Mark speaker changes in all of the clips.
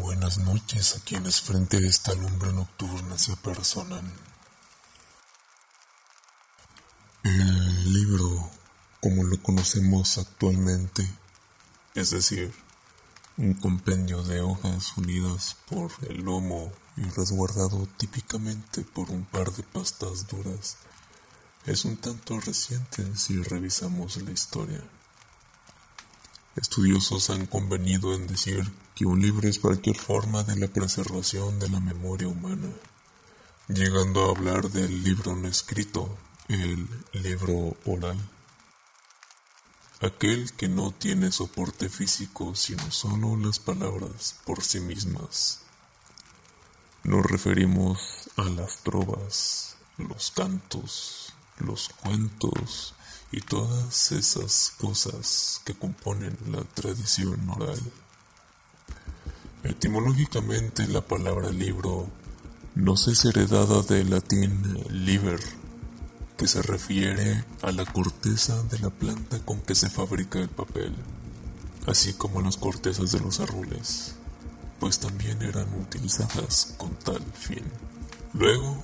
Speaker 1: Buenas noches a quienes frente a esta lumbre nocturna se apersonan. El libro, como lo conocemos actualmente, es decir, un compendio de hojas unidas por el lomo y resguardado típicamente por un par de pastas duras, es un tanto reciente si revisamos la historia. Estudiosos han convenido en decir que un libro es cualquier forma de la preservación de la memoria humana, llegando a hablar del libro no escrito, el libro oral aquel que no tiene soporte físico sino solo las palabras por sí mismas. Nos referimos a las trovas, los cantos, los cuentos y todas esas cosas que componen la tradición oral. Etimológicamente la palabra libro nos es heredada del latín liber, que se refiere a la corteza de la planta con que se fabrica el papel, así como las cortezas de los árboles, pues también eran utilizadas con tal fin. Luego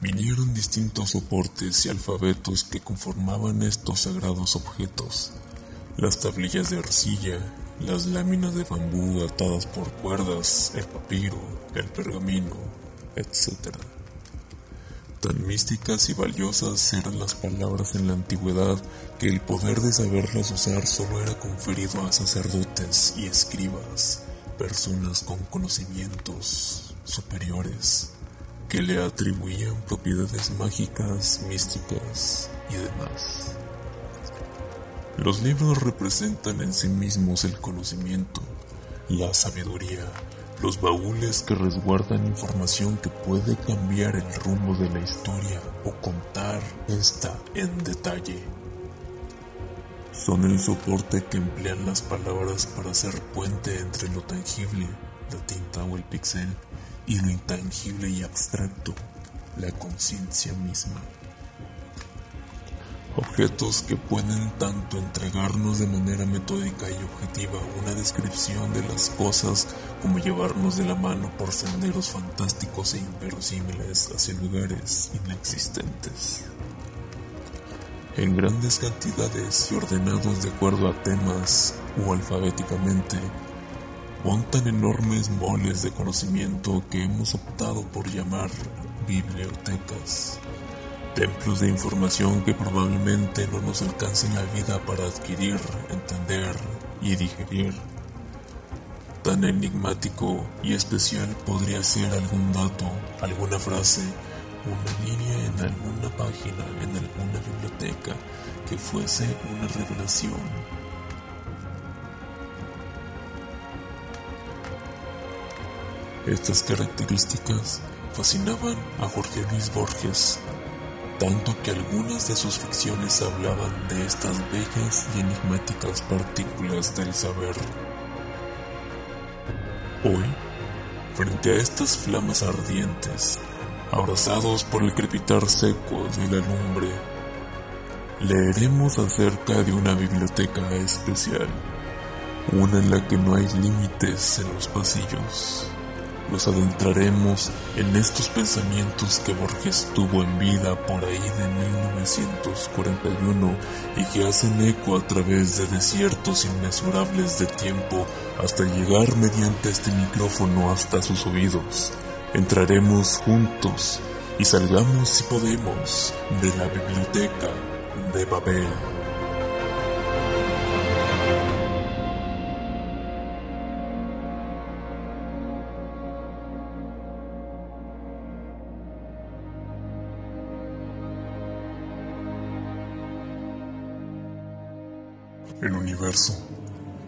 Speaker 1: vinieron distintos soportes y alfabetos que conformaban estos sagrados objetos, las tablillas de arcilla, las láminas de bambú atadas por cuerdas, el papiro, el pergamino, etc. Tan místicas y valiosas eran las palabras en la antigüedad que el poder de saberlas usar solo era conferido a sacerdotes y escribas, personas con conocimientos superiores que le atribuían propiedades mágicas, místicas y demás. Los libros representan en sí mismos el conocimiento, la sabiduría, los baúles que resguardan información que puede cambiar el rumbo de la historia o contar esta en detalle. Son el soporte que emplean las palabras para hacer puente entre lo tangible, la tinta o el pixel, y lo intangible y abstracto, la conciencia misma objetos que pueden tanto entregarnos de manera metódica y objetiva una descripción de las cosas como llevarnos de la mano por senderos fantásticos e inverosímiles hacia lugares inexistentes. En grandes cantidades y ordenados de acuerdo a temas o alfabéticamente, montan enormes moles de conocimiento que hemos optado por llamar bibliotecas templos de información que probablemente no nos alcancen la vida para adquirir, entender y digerir. Tan enigmático y especial podría ser algún dato, alguna frase, una línea en alguna página, en alguna biblioteca, que fuese una revelación. Estas características fascinaban a Jorge Luis Borges tanto que algunas de sus ficciones hablaban de estas bellas y enigmáticas partículas del saber. Hoy, frente a estas flamas ardientes, abrazados por el crepitar seco de la lumbre, leeremos acerca de una biblioteca especial, una en la que no hay límites en los pasillos nos adentraremos en estos pensamientos que Borges tuvo en vida por ahí de 1941 y que hacen eco a través de desiertos inmesurables de tiempo hasta llegar mediante este micrófono hasta sus oídos. Entraremos juntos y salgamos si podemos de la biblioteca de Babel.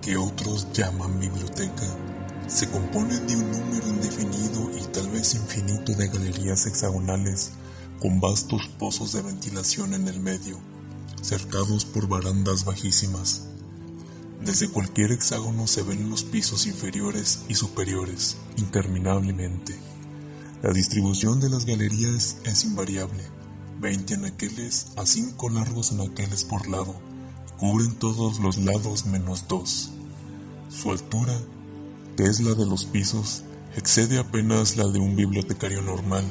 Speaker 1: Que otros llaman biblioteca, se compone de un número indefinido y tal vez infinito de galerías hexagonales con vastos pozos de ventilación en el medio, cercados por barandas bajísimas. Desde cualquier hexágono se ven los pisos inferiores y superiores interminablemente. La distribución de las galerías es invariable, 20 anaqueles a 5 largos anaqueles por lado cubren todos los lados menos dos. Su altura que es la de los pisos, excede apenas la de un bibliotecario normal.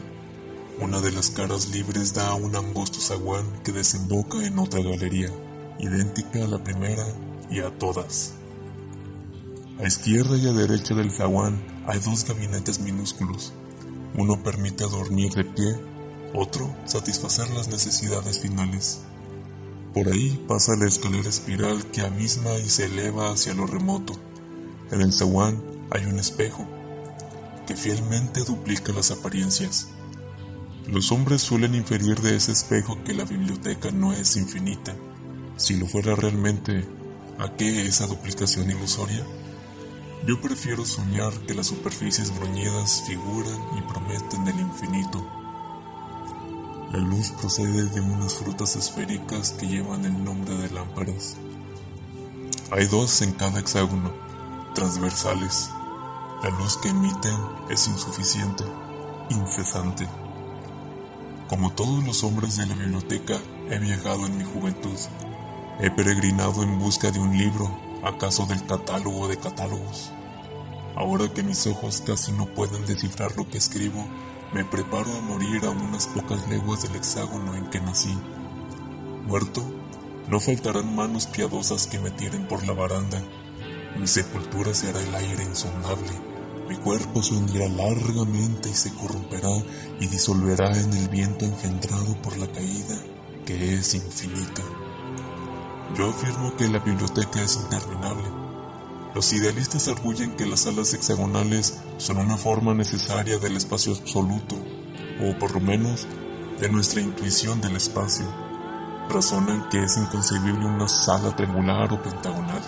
Speaker 1: Una de las caras libres da a un angosto zaguán que desemboca en otra galería, idéntica a la primera y a todas. A izquierda y a derecha del zaguán hay dos gabinetes minúsculos. Uno permite dormir de pie, otro satisfacer las necesidades finales. Por ahí pasa la escalera espiral que abisma y se eleva hacia lo remoto. En el zaguán hay un espejo que fielmente duplica las apariencias. Los hombres suelen inferir de ese espejo que la biblioteca no es infinita. Si lo fuera realmente, ¿a qué esa duplicación ilusoria? Yo prefiero soñar que las superficies bruñidas figuran y prometen el infinito. La luz procede de unas frutas esféricas que llevan el nombre de lámparas. Hay dos en cada hexágono, transversales. La luz que emiten es insuficiente, incesante. Como todos los hombres de la biblioteca, he viajado en mi juventud. He peregrinado en busca de un libro, acaso del catálogo de catálogos. Ahora que mis ojos casi no pueden descifrar lo que escribo, me preparo a morir a unas pocas leguas del hexágono en que nací. Muerto, no faltarán manos piadosas que me tiren por la baranda. Mi sepultura será el aire insondable. Mi cuerpo se hundirá largamente y se corromperá y disolverá en el viento engendrado por la caída, que es infinita. Yo afirmo que la biblioteca es interminable. Los idealistas arguyen que las salas hexagonales son una forma necesaria del espacio absoluto, o por lo menos de nuestra intuición del espacio. Razonan que es inconcebible una sala triangular o pentagonal.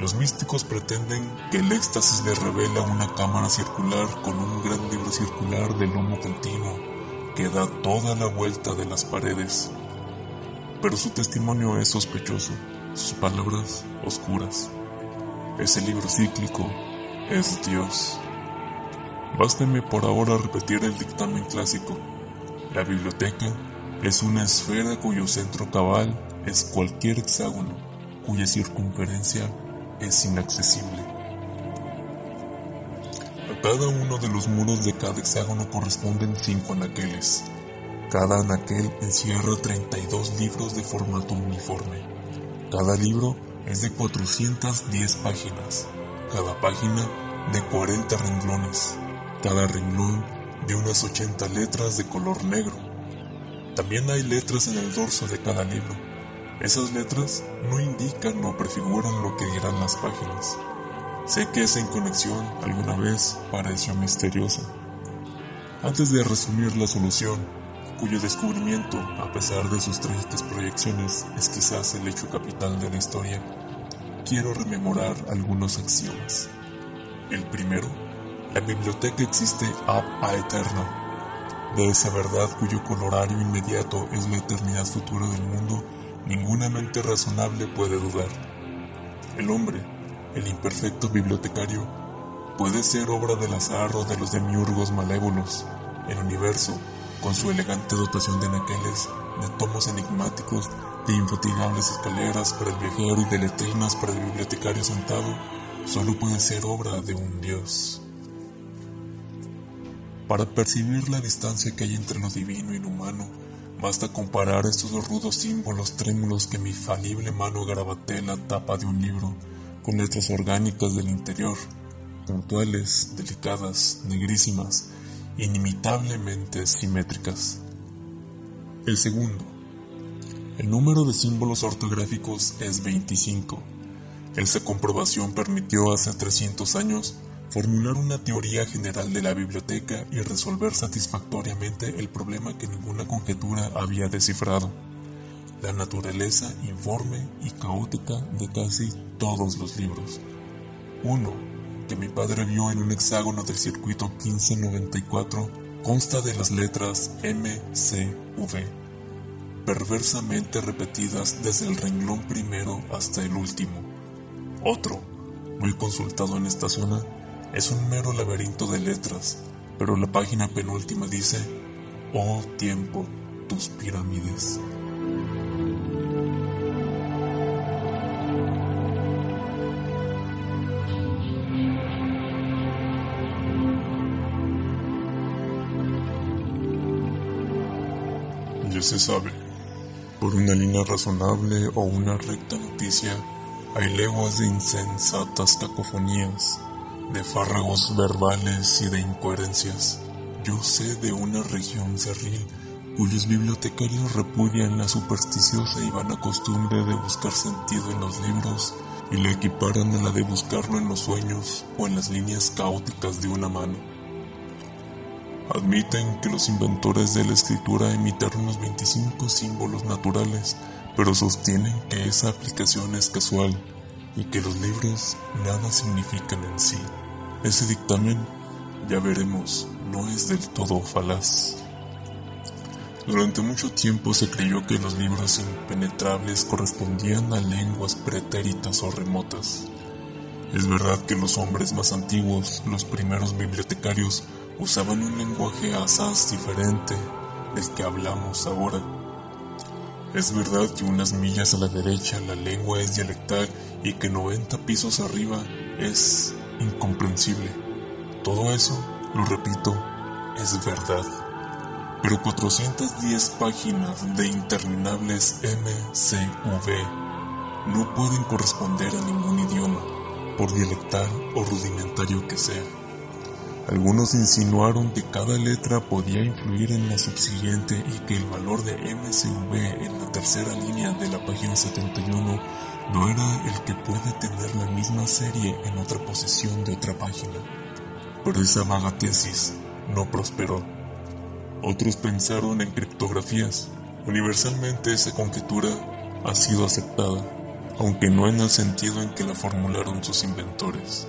Speaker 1: Los místicos pretenden que el éxtasis les revela una cámara circular con un gran libro circular de lomo continuo que da toda la vuelta de las paredes. Pero su testimonio es sospechoso, sus palabras oscuras. Ese libro cíclico es Dios. Básteme por ahora repetir el dictamen clásico. La biblioteca es una esfera cuyo centro cabal es cualquier hexágono, cuya circunferencia es inaccesible. A cada uno de los muros de cada hexágono corresponden cinco anaqueles. Cada anaquel encierra 32 libros de formato uniforme. Cada libro es de 410 páginas, cada página de 40 renglones, cada renglón de unas 80 letras de color negro. También hay letras en el dorso de cada libro. Esas letras no indican o prefiguran lo que dirán las páginas. Sé que esa inconexión alguna vez pareció misteriosa. Antes de resumir la solución, cuyo descubrimiento, a pesar de sus trágicas proyecciones, es quizás el hecho capital de la historia, quiero rememorar algunos axiomas. El primero, la biblioteca existe ab a eterno. De esa verdad cuyo colorario inmediato es la eternidad futura del mundo, ninguna mente razonable puede dudar. El hombre, el imperfecto bibliotecario, puede ser obra del azar o de los demiurgos malévolos. El universo, con su elegante dotación de naqueles, de tomos enigmáticos, de infatigables escaleras para el viajero y de letrinas para el bibliotecario sentado, solo puede ser obra de un dios. Para percibir la distancia que hay entre lo divino y lo humano, basta comparar estos dos rudos símbolos trémulos que mi falible mano garabatea la tapa de un libro, con letras orgánicas del interior, puntuales, delicadas, negrísimas, inimitablemente simétricas. El segundo, el número de símbolos ortográficos es 25. Esa comprobación permitió hace 300 años formular una teoría general de la biblioteca y resolver satisfactoriamente el problema que ninguna conjetura había descifrado. La naturaleza informe y caótica de casi todos los libros. Uno, que mi padre vio en un hexágono del circuito 1594, consta de las letras M, C, V perversamente repetidas desde el renglón primero hasta el último. Otro, muy consultado en esta zona, es un mero laberinto de letras, pero la página penúltima dice, Oh tiempo, tus pirámides. Ya se sabe por una línea razonable o una recta noticia, hay leguas de insensatas cacofonías, de fárragos verbales y de incoherencias. Yo sé de una región cerril cuyos bibliotecarios repudian la supersticiosa y vana costumbre de buscar sentido en los libros y le equiparan a la de buscarlo en los sueños o en las líneas caóticas de una mano. Admiten que los inventores de la escritura imitaron los 25 símbolos naturales, pero sostienen que esa aplicación es casual y que los libros nada significan en sí. Ese dictamen, ya veremos, no es del todo falaz. Durante mucho tiempo se creyó que los libros impenetrables correspondían a lenguas pretéritas o remotas. Es verdad que los hombres más antiguos, los primeros bibliotecarios, usaban un lenguaje asaz diferente del que hablamos ahora. Es verdad que unas millas a la derecha la lengua es dialectal y que 90 pisos arriba es incomprensible. Todo eso, lo repito, es verdad. Pero 410 páginas de interminables MCV no pueden corresponder a ningún idioma, por dialectal o rudimentario que sea. Algunos insinuaron que cada letra podía influir en la subsiguiente y que el valor de MCV en la tercera línea de la página 71 no era el que puede tener la misma serie en otra posición de otra página. Pero esa vaga tesis no prosperó. Otros pensaron en criptografías. Universalmente esa conjetura ha sido aceptada, aunque no en el sentido en que la formularon sus inventores.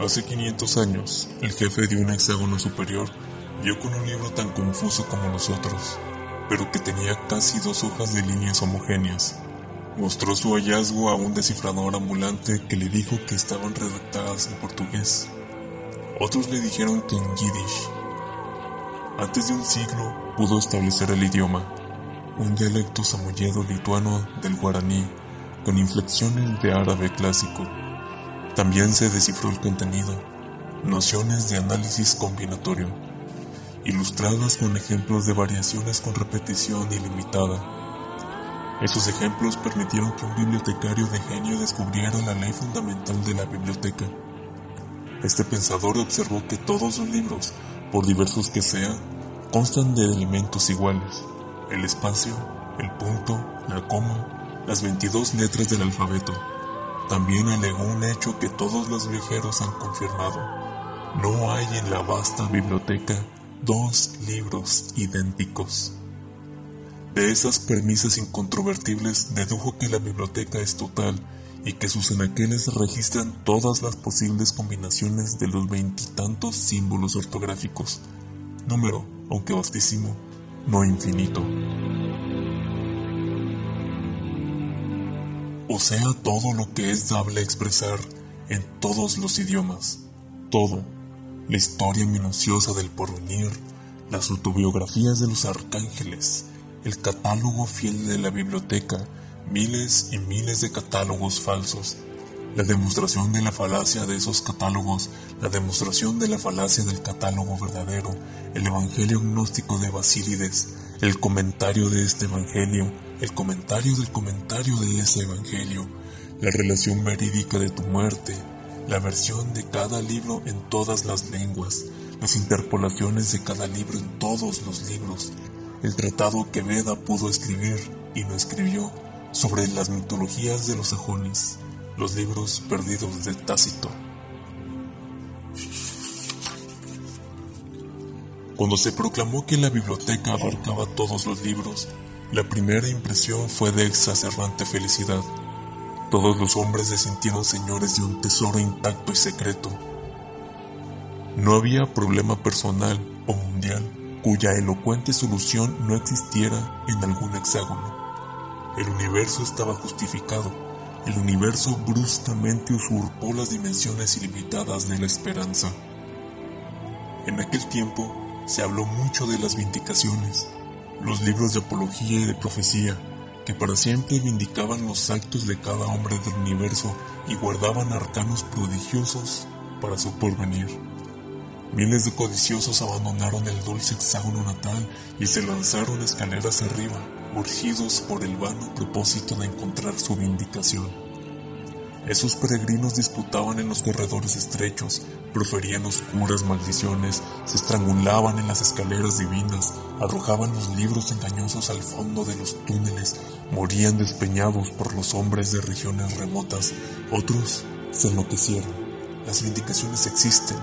Speaker 1: Hace 500 años, el jefe de un hexágono superior vio con un libro tan confuso como los otros, pero que tenía casi dos hojas de líneas homogéneas. Mostró su hallazgo a un descifrador ambulante que le dijo que estaban redactadas en portugués. Otros le dijeron que en yiddish. Antes de un siglo pudo establecer el idioma, un dialecto samoyedo lituano del guaraní, con inflexiones de árabe clásico. También se descifró el contenido, nociones de análisis combinatorio, ilustradas con ejemplos de variaciones con repetición ilimitada. Esos ejemplos permitieron que un bibliotecario de genio descubriera la ley fundamental de la biblioteca. Este pensador observó que todos los libros, por diversos que sean, constan de elementos iguales, el espacio, el punto, la coma, las 22 letras del alfabeto. También alegó un hecho que todos los viajeros han confirmado. No hay en la vasta biblioteca dos libros idénticos. De esas premisas incontrovertibles dedujo que la biblioteca es total y que sus anaqueles registran todas las posibles combinaciones de los veintitantos símbolos ortográficos. Número, aunque vastísimo, no infinito. O sea todo lo que es dable expresar en todos los idiomas, todo, la historia minuciosa del porvenir, las autobiografías de los arcángeles, el catálogo fiel de la biblioteca, miles y miles de catálogos falsos, la demostración de la falacia de esos catálogos, la demostración de la falacia del catálogo verdadero, el evangelio gnóstico de Basílides, el comentario de este evangelio, el comentario del comentario de ese Evangelio, la relación verídica de tu muerte, la versión de cada libro en todas las lenguas, las interpolaciones de cada libro en todos los libros, el tratado que Veda pudo escribir y no escribió sobre las mitologías de los sajones, los libros perdidos de Tácito. Cuando se proclamó que la biblioteca abarcaba todos los libros, la primera impresión fue de exacerbante felicidad. Todos los hombres se sintieron señores de un tesoro intacto y secreto. No había problema personal o mundial cuya elocuente solución no existiera en algún hexágono. El universo estaba justificado. El universo bruscamente usurpó las dimensiones ilimitadas de la esperanza. En aquel tiempo se habló mucho de las vindicaciones, los libros de apología y de profecía, que para siempre vindicaban los actos de cada hombre del universo y guardaban arcanos prodigiosos para su porvenir. Miles de codiciosos abandonaron el dulce hexágono natal y se lanzaron escaleras arriba, urgidos por el vano propósito de encontrar su vindicación. Esos peregrinos disputaban en los corredores estrechos, proferían oscuras maldiciones, se estrangulaban en las escaleras divinas, arrojaban los libros engañosos al fondo de los túneles, morían despeñados por los hombres de regiones remotas, otros se enloquecieron. Las vindicaciones existen.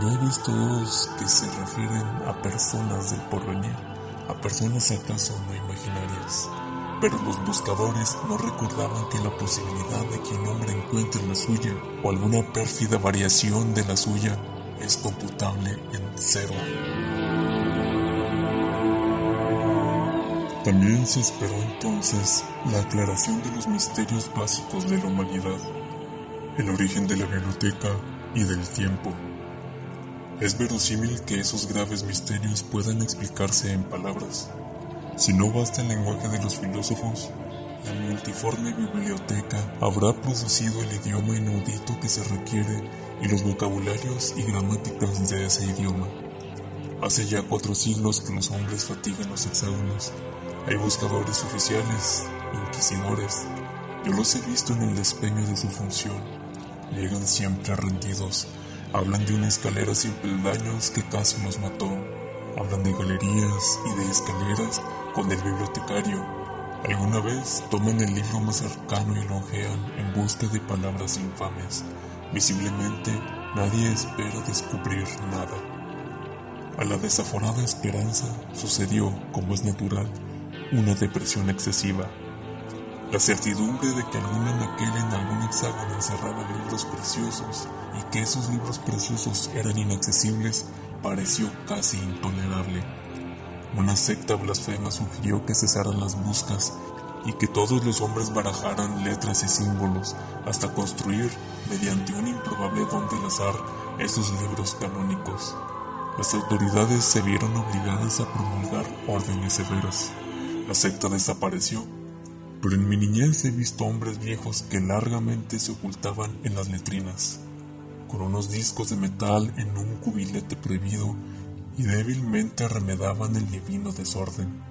Speaker 1: No he visto dos que se refieren a personas del porvenir, a personas acaso no imaginarias. Pero los buscadores no recordaban que la posibilidad de que un hombre encuentre la suya o alguna pérfida variación de la suya es computable en cero. También se esperó entonces la aclaración de los misterios básicos de la humanidad, el origen de la biblioteca y del tiempo. Es verosímil que esos graves misterios puedan explicarse en palabras. Si no basta el lenguaje de los filósofos, la multiforme biblioteca habrá producido el idioma inaudito que se requiere y los vocabularios y gramáticas de ese idioma. Hace ya cuatro siglos que los hombres fatigan los hexágonos hay buscadores oficiales, inquisidores. Yo los he visto en el despeño de su función. Llegan siempre rendidos. Hablan de una escalera sin peldaños que casi nos mató. Hablan de galerías y de escaleras con el bibliotecario. Alguna vez toman el libro más cercano y lo ojean en busca de palabras infames. Visiblemente nadie espera descubrir nada. A la desaforada esperanza sucedió, como es natural, una depresión excesiva. La certidumbre de que algún anaquel en algún hexágono encerraba libros preciosos y que esos libros preciosos eran inaccesibles pareció casi intolerable. Una secta blasfema sugirió que cesaran las buscas y que todos los hombres barajaran letras y símbolos hasta construir, mediante un improbable don del azar, esos libros canónicos. Las autoridades se vieron obligadas a promulgar órdenes severas. La secta desapareció, pero en mi niñez he visto hombres viejos que largamente se ocultaban en las letrinas, con unos discos de metal en un cubilete prohibido y débilmente remedaban el divino desorden.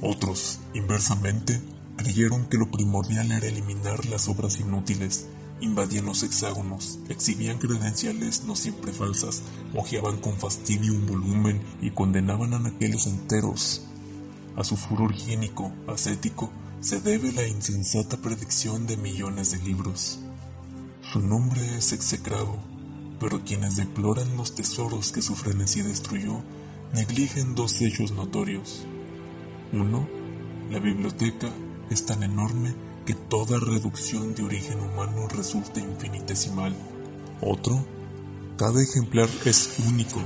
Speaker 1: Otros, inversamente, creyeron que lo primordial era eliminar las obras inútiles, invadían los hexágonos, exhibían credenciales no siempre falsas, mojeaban con fastidio un volumen y condenaban anaqueles enteros a su furor higiénico, ascético, se debe la insensata predicción de millones de libros. Su nombre es execrado, pero quienes deploran los tesoros que su frenesí destruyó negligen dos hechos notorios. Uno, la biblioteca es tan enorme que toda reducción de origen humano resulta infinitesimal. Otro, cada ejemplar es único,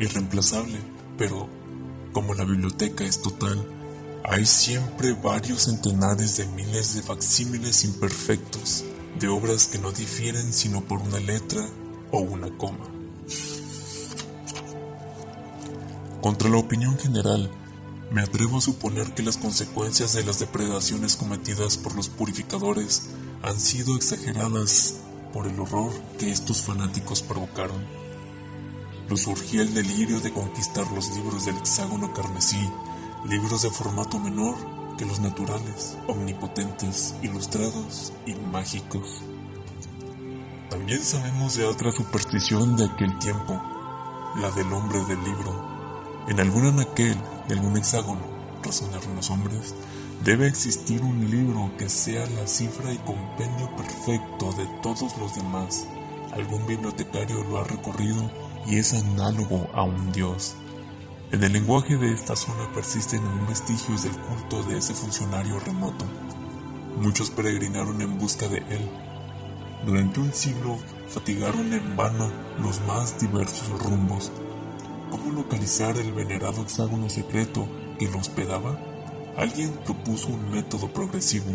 Speaker 1: irreemplazable, pero como la biblioteca es total, hay siempre varios centenares de miles de facsímiles imperfectos de obras que no difieren sino por una letra o una coma. Contra la opinión general, me atrevo a suponer que las consecuencias de las depredaciones cometidas por los purificadores han sido exageradas por el horror que estos fanáticos provocaron surgía el delirio de conquistar los libros del hexágono carmesí, libros de formato menor que los naturales, omnipotentes, ilustrados y mágicos. También sabemos de otra superstición de aquel tiempo, la del hombre del libro. En algún anaquel de algún hexágono, razonaron los hombres, debe existir un libro que sea la cifra y compendio perfecto de todos los demás. Algún bibliotecario lo ha recorrido y es análogo a un dios. En el lenguaje de esta zona persisten aún vestigios del culto de ese funcionario remoto. Muchos peregrinaron en busca de él. Durante un siglo fatigaron en vano los más diversos rumbos. ¿Cómo localizar el venerado hexágono secreto que lo hospedaba? Alguien propuso un método progresivo.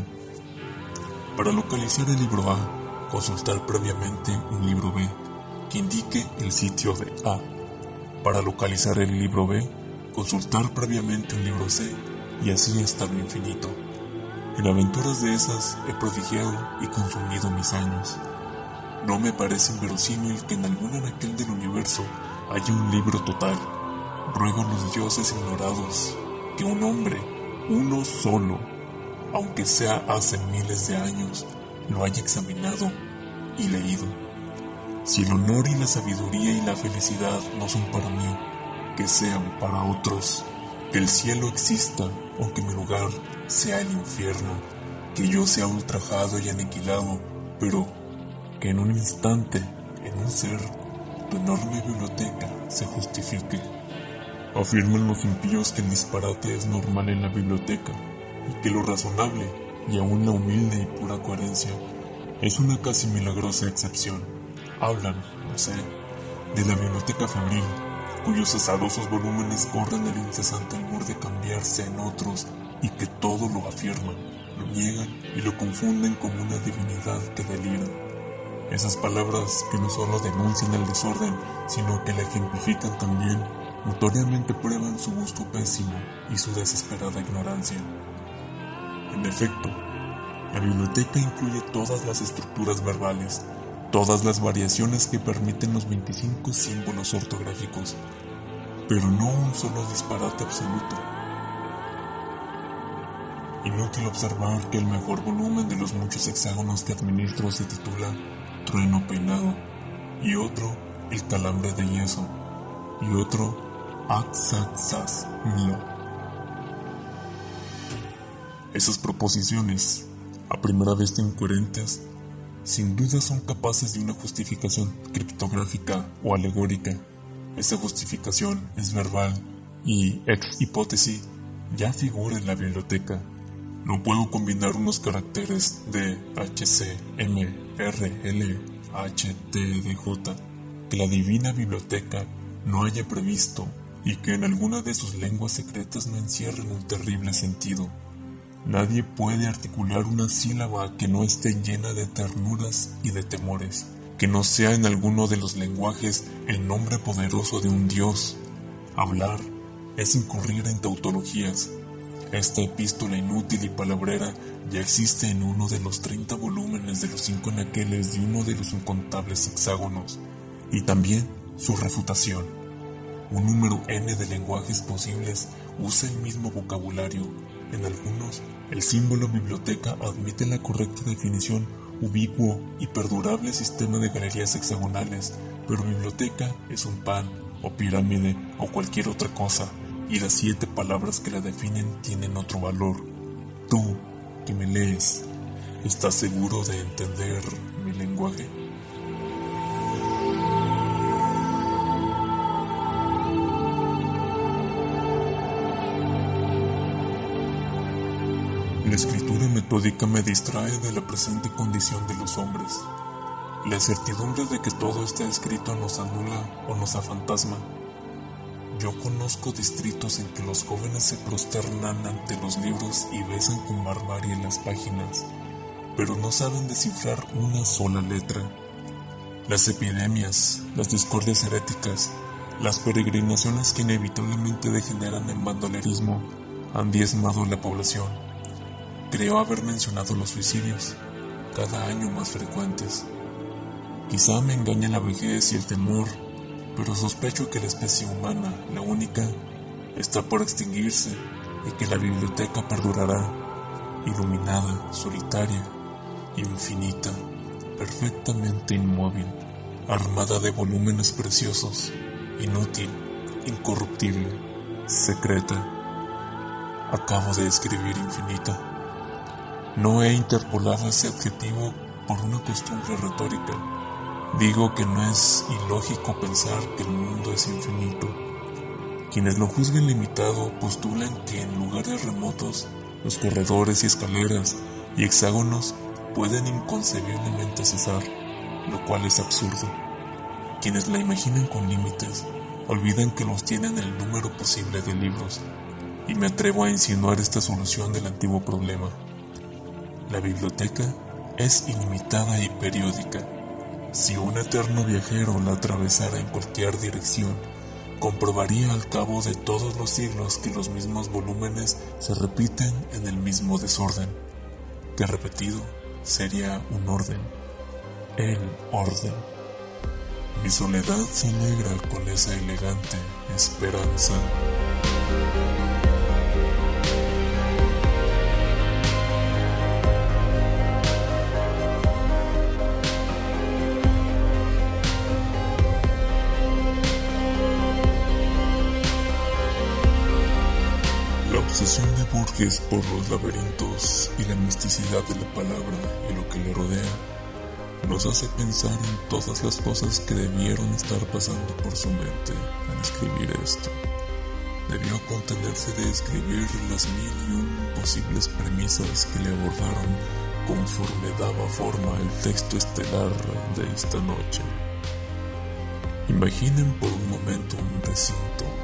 Speaker 1: Para localizar el libro A, consultar previamente un libro B que indique el sitio de A. Para localizar el libro B, consultar previamente un libro C y así hasta lo infinito. En aventuras de esas he prodigiado y consumido mis años. No me parece inverosímil que en algún anaquel del universo haya un libro total. Ruego a los dioses ignorados que un hombre, uno solo, aunque sea hace miles de años, lo haya examinado y leído. Si el honor y la sabiduría y la felicidad no son para mí, que sean para otros. Que el cielo exista, aunque mi lugar sea el infierno. Que yo sea ultrajado y aniquilado, pero que en un instante, en un ser, tu enorme biblioteca se justifique. Afirman los impíos que el disparate es normal en la biblioteca y que lo razonable y aún la humilde y pura coherencia es una casi milagrosa excepción. Hablan, no sé, de la biblioteca febril, cuyos azarosos volúmenes corren el incesante humor de cambiarse en otros y que todo lo afirman, lo niegan y lo confunden como una divinidad que delira. Esas palabras que no solo denuncian el desorden, sino que la ejemplifican también, notoriamente prueban su gusto pésimo y su desesperada ignorancia. En efecto, la biblioteca incluye todas las estructuras verbales, todas las variaciones que permiten los 25 símbolos ortográficos, pero no un solo disparate absoluto. Inútil observar que el mejor volumen de los muchos hexágonos que administro se titula Trueno Peinado, y otro El Calambre de Yeso, y otro Axaxas Milo. Esas proposiciones a primera vista incoherentes, sin duda son capaces de una justificación criptográfica o alegórica. Esa justificación es verbal y, ex hipótesis, ya figura en la biblioteca. No puedo combinar unos caracteres de H, C, M, R, L, H, T, D, J que la divina biblioteca no haya previsto y que en alguna de sus lenguas secretas no encierren un terrible sentido. Nadie puede articular una sílaba que no esté llena de ternuras y de temores, que no sea en alguno de los lenguajes el nombre poderoso de un dios. Hablar es incurrir en tautologías. Esta epístola inútil y palabrera ya existe en uno de los 30 volúmenes de los cinco anaqueles de uno de los incontables hexágonos, y también su refutación. Un número n de lenguajes posibles usa el mismo vocabulario en algunos, el símbolo biblioteca admite la correcta definición ubicuo y perdurable sistema de galerías hexagonales, pero biblioteca es un pan o pirámide o cualquier otra cosa, y las siete palabras que la definen tienen otro valor. Tú, que me lees, ¿estás seguro de entender mi lenguaje? Me distrae de la presente condición de los hombres. La certidumbre de que todo está escrito nos anula o nos afantasma. Yo conozco distritos en que los jóvenes se prosternan ante los libros y besan con barbarie las páginas, pero no saben descifrar una sola letra. Las epidemias, las discordias heréticas, las peregrinaciones que inevitablemente degeneran en bandolerismo han diezmado la población Creo haber mencionado los suicidios, cada año más frecuentes. Quizá me engaña la vejez y el temor, pero sospecho que la especie humana, la única, está por extinguirse y que la biblioteca perdurará, iluminada, solitaria, infinita, perfectamente inmóvil, armada de volúmenes preciosos, inútil, incorruptible, secreta. Acabo de escribir infinita. No he interpolado ese adjetivo por una costumbre retórica. Digo que no es ilógico pensar que el mundo es infinito. Quienes lo juzguen limitado postulan que en lugares remotos los corredores y escaleras y hexágonos pueden inconcebiblemente cesar, lo cual es absurdo. Quienes la imaginan con límites olvidan que los tienen el número posible de libros, y me atrevo a insinuar esta solución del antiguo problema. La biblioteca es ilimitada y periódica. Si un eterno viajero la atravesara en cualquier dirección, comprobaría al cabo de todos los siglos que los mismos volúmenes se repiten en el mismo desorden, que repetido sería un orden. el orden. Mi soledad se alegra con esa elegante esperanza. Obsesión de Burgess por los laberintos y la misticidad de la palabra y lo que le rodea nos hace pensar en todas las cosas que debieron estar pasando por su mente al escribir esto. Debió contenerse de escribir las mil y un posibles premisas que le abordaron conforme daba forma el texto estelar de esta noche. Imaginen por un momento un recinto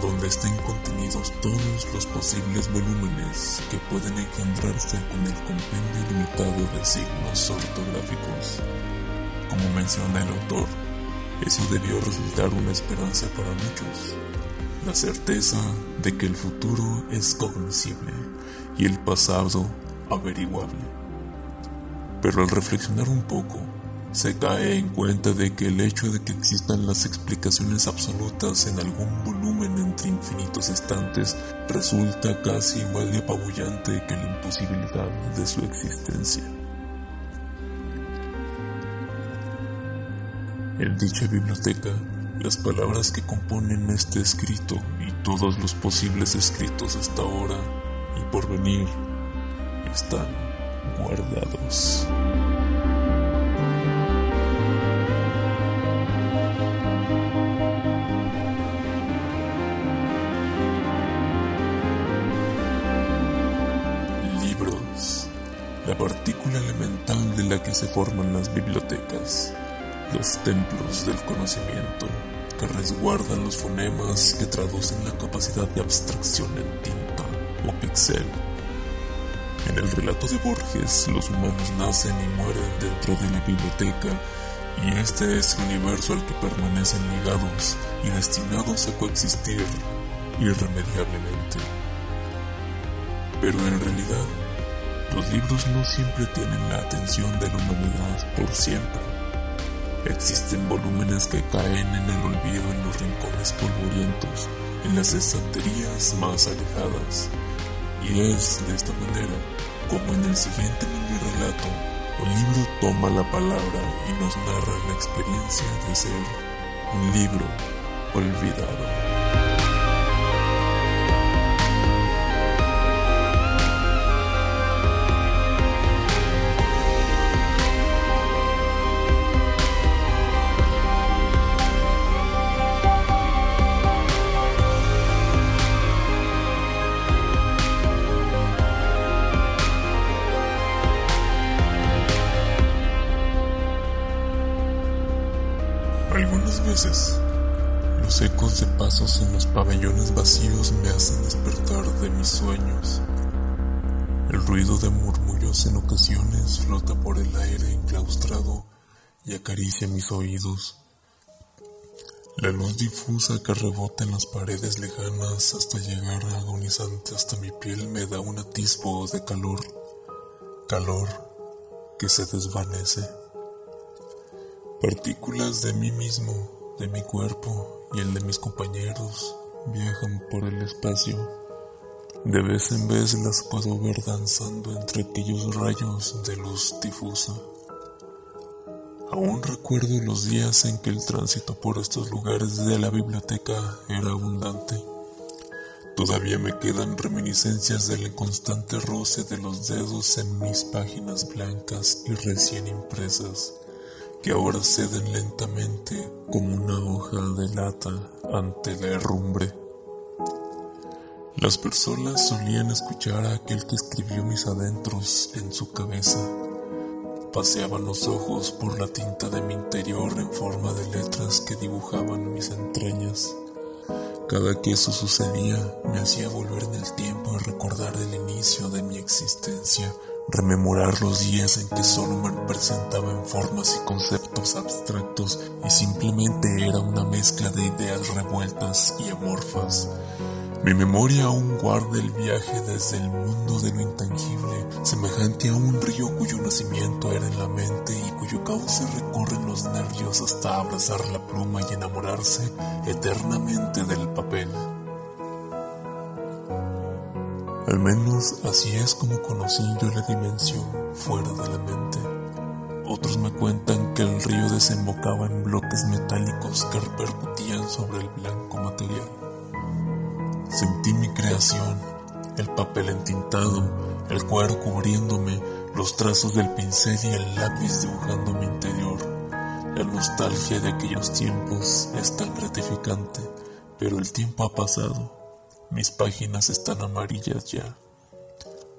Speaker 1: donde estén contenidos todos los posibles volúmenes que pueden engendrarse con el compendio limitado de signos ortográficos. Como menciona el autor, eso debió resultar una esperanza para muchos, la certeza de que el futuro es cognoscible y el pasado averiguable. Pero al reflexionar un poco, se cae en cuenta de que el hecho de que existan las explicaciones absolutas en algún volumen entre infinitos estantes resulta casi igual de apabullante que la imposibilidad de su existencia. En dicha biblioteca, las palabras que componen este escrito y todos los posibles escritos hasta ahora y por venir están guardados. Elemental de la que se forman las bibliotecas, los templos del conocimiento que resguardan los fonemas que traducen la capacidad de abstracción en tinta o pixel. En el relato de Borges, los humanos nacen y mueren dentro de la biblioteca y este es el universo al que permanecen ligados y destinados a coexistir irremediablemente. Pero en realidad, los libros no siempre tienen la atención de la humanidad por siempre. Existen volúmenes que caen en el olvido en los rincones polvorientos, en las estanterías más alejadas. Y es de esta manera como en el siguiente mini relato, el libro toma la palabra y nos narra la experiencia de ser un libro olvidado. Y acaricia mis oídos. La luz difusa que rebota en las paredes lejanas hasta llegar agonizante hasta mi piel me da un atisbo de calor, calor que se desvanece. Partículas de mí mismo, de mi cuerpo y el de mis compañeros viajan por el espacio. De vez en vez las puedo ver danzando entre aquellos rayos de luz difusa. Aún recuerdo los días en que el tránsito por estos lugares de la biblioteca era abundante. Todavía me quedan reminiscencias del constante roce de los dedos en mis páginas blancas y recién impresas que ahora ceden lentamente como una hoja de lata ante la herrumbre. Las personas solían escuchar a aquel que escribió mis adentros en su cabeza. Paseaban los ojos por la tinta de mi interior en forma de letras que dibujaban mis entrañas. Cada que eso sucedía me hacía volver en el tiempo a recordar el inicio de mi existencia rememorar los días en que Solomon presentaba en formas y conceptos abstractos y simplemente era una mezcla de ideas revueltas y amorfas. Mi memoria aún guarda el viaje desde el mundo de lo intangible, semejante a un río cuyo nacimiento era en la mente y cuyo cauce recorren los nervios hasta abrazar la pluma y enamorarse eternamente del papel. Al menos así es como conocí yo la dimensión fuera de la mente. Otros me cuentan que el río desembocaba en bloques metálicos que repercutían sobre el blanco material. Sentí mi creación, el papel entintado, el cuero cubriéndome, los trazos del pincel y el lápiz dibujando mi interior. La nostalgia de aquellos tiempos es tan gratificante, pero el tiempo ha pasado. Mis páginas están amarillas ya.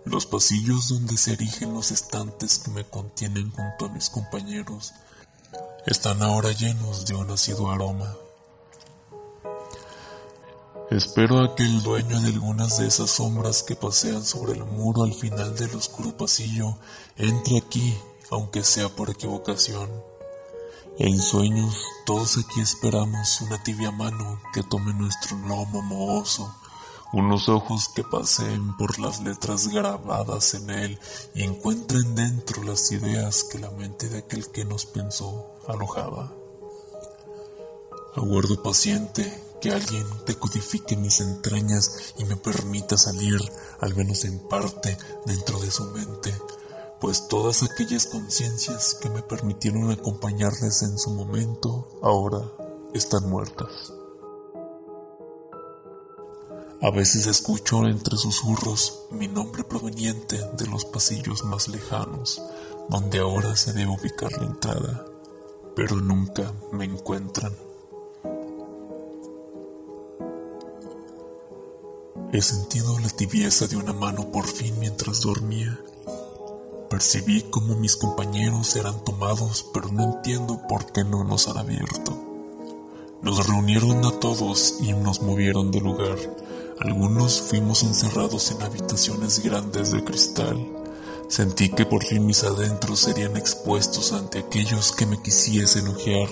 Speaker 1: Los pasillos donde se erigen los estantes que me contienen junto a mis compañeros están ahora llenos de un ácido aroma. Espero a que el dueño de algunas de esas sombras que pasean sobre el muro al final del oscuro pasillo entre aquí, aunque sea por equivocación. En sueños, todos aquí esperamos una tibia mano que tome nuestro lomo mohoso, unos ojos que paseen por las letras grabadas en él y encuentren dentro las ideas que la mente de aquel que nos pensó alojaba. Aguardo paciente que alguien decodifique mis entrañas y me permita salir, al menos en parte, dentro de su mente, pues todas aquellas conciencias que me permitieron acompañarles en su momento, ahora están muertas. A veces escucho entre susurros mi nombre proveniente de los pasillos más lejanos, donde ahora se debe ubicar la entrada, pero nunca me encuentran. He sentido la tibieza de una mano por fin mientras dormía. Percibí como mis compañeros eran tomados, pero no entiendo por qué no nos han abierto. Nos reunieron a todos y nos movieron de lugar. Algunos fuimos encerrados en habitaciones grandes de cristal. Sentí que por fin mis adentros serían expuestos ante aquellos que me quisiesen ojear,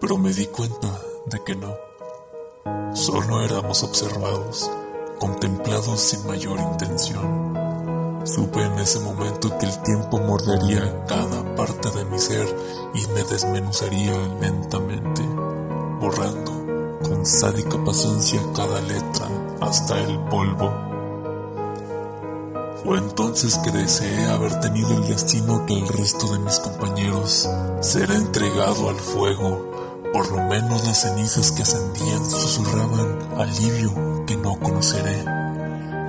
Speaker 1: pero me di cuenta de que no. Solo éramos observados contemplados sin mayor intención. Supe en ese momento que el tiempo mordería cada parte de mi ser y me desmenuzaría lentamente, borrando con sádica paciencia cada letra hasta el polvo. Fue entonces que deseé haber tenido el destino que el resto de mis compañeros, ser entregado al fuego por lo menos las cenizas que ascendían susurraban alivio que no conoceré.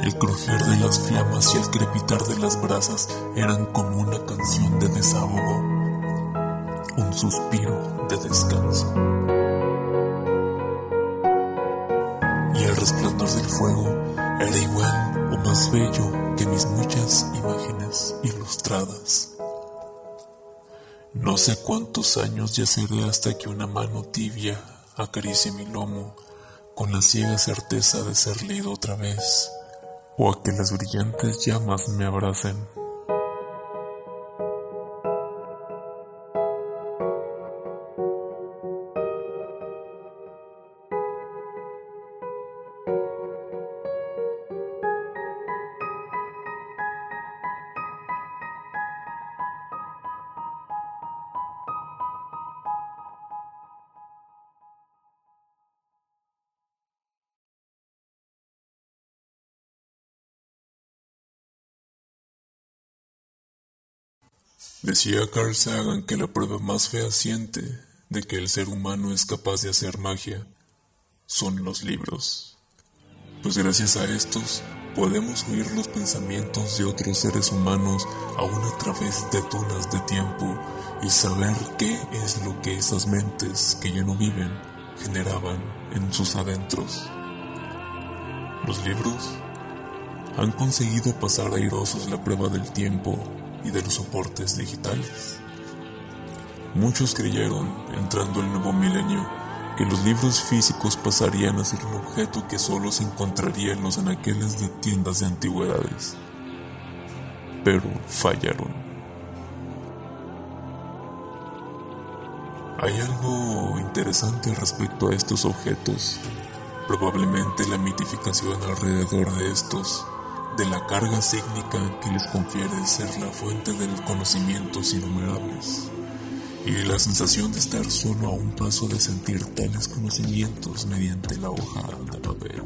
Speaker 1: El crujir de las flamas y el crepitar de las brasas eran como una canción de desahogo, un suspiro de descanso. Y el resplandor del fuego era igual o más bello que mis muchas imágenes ilustradas. No sé cuántos años yaceré hasta que una mano tibia acaricie mi lomo con la ciega certeza de ser leído otra vez, o a que las brillantes llamas me abracen. Decía Carl Sagan que la prueba más fehaciente de que el ser humano es capaz de hacer magia son los libros. Pues gracias a estos podemos oír los pensamientos de otros seres humanos aún a través de tunas de tiempo y saber qué es lo que esas mentes que ya no viven generaban en sus adentros. Los libros han conseguido pasar airosos la prueba del tiempo y de los soportes digitales. Muchos creyeron, entrando el nuevo milenio, que los libros físicos pasarían a ser un objeto que solo se encontraría en los anaqueles de tiendas de antigüedades. Pero fallaron. Hay algo interesante respecto a estos objetos. Probablemente la mitificación alrededor de estos, de la carga sígnica que les confiere ser la fuente de conocimientos innumerables, y la sensación de estar solo a un paso de sentir tales conocimientos mediante la hoja de papel.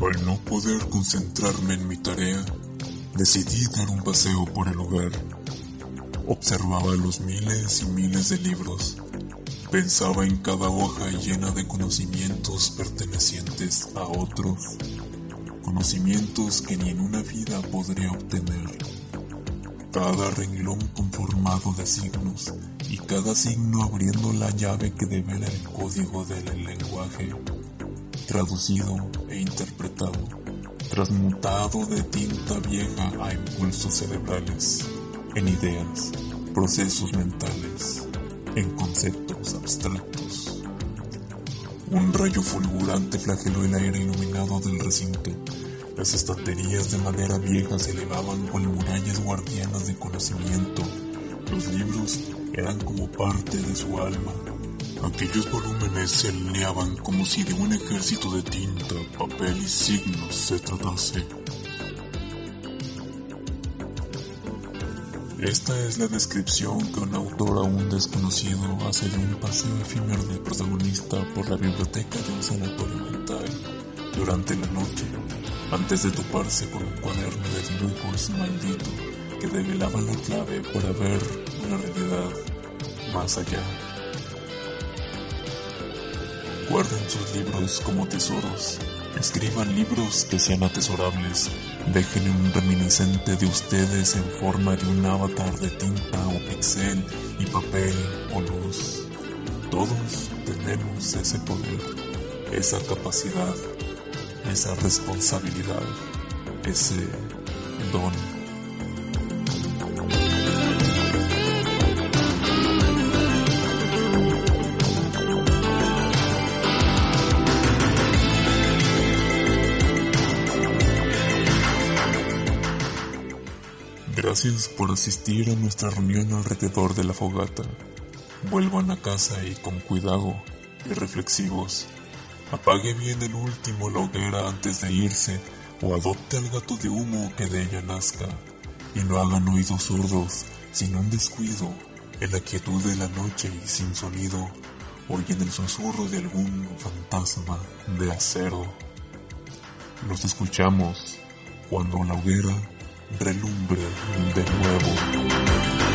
Speaker 1: Al no poder concentrarme en mi tarea, decidí dar un paseo por el hogar. Observaba los miles y miles de libros. Pensaba en cada hoja llena de conocimientos pertenecientes a otros. Conocimientos que ni en una vida podría obtener. Cada renglón conformado de signos y cada signo abriendo la llave que devela el código del lenguaje traducido e interpretado, transmutado de tinta vieja a impulsos cerebrales, en ideas, procesos mentales, en conceptos abstractos. Un rayo fulgurante flageló el aire iluminado del recinto. Las estanterías de madera vieja se elevaban con murallas guardianas de conocimiento. Los libros eran como parte de su alma, Aquellos volúmenes se alineaban como si de un ejército de tinta, papel y signos se tratase. Esta es la descripción que un autor aún desconocido hace de un paseo efímero del protagonista por la biblioteca de un sanatorio mental durante la noche, antes de toparse con un cuaderno de dibujos maldito que develaba la clave para ver una realidad más allá. Guarden sus libros como tesoros. Escriban libros que sean atesorables. Dejen un reminiscente de ustedes en forma de un avatar de tinta o pixel y papel o luz. Todos tenemos ese poder, esa capacidad, esa responsabilidad, ese don. Gracias por asistir a nuestra reunión alrededor de la fogata. Vuelvan a casa y con cuidado y reflexivos. Apague bien el último la hoguera antes de irse o adopte al gato de humo que de ella nazca. Y no hagan oídos sordos, sin un descuido, en la quietud de la noche y sin sonido, oyen el susurro de algún fantasma de acero. Nos escuchamos cuando la hoguera relumbre de nuevo.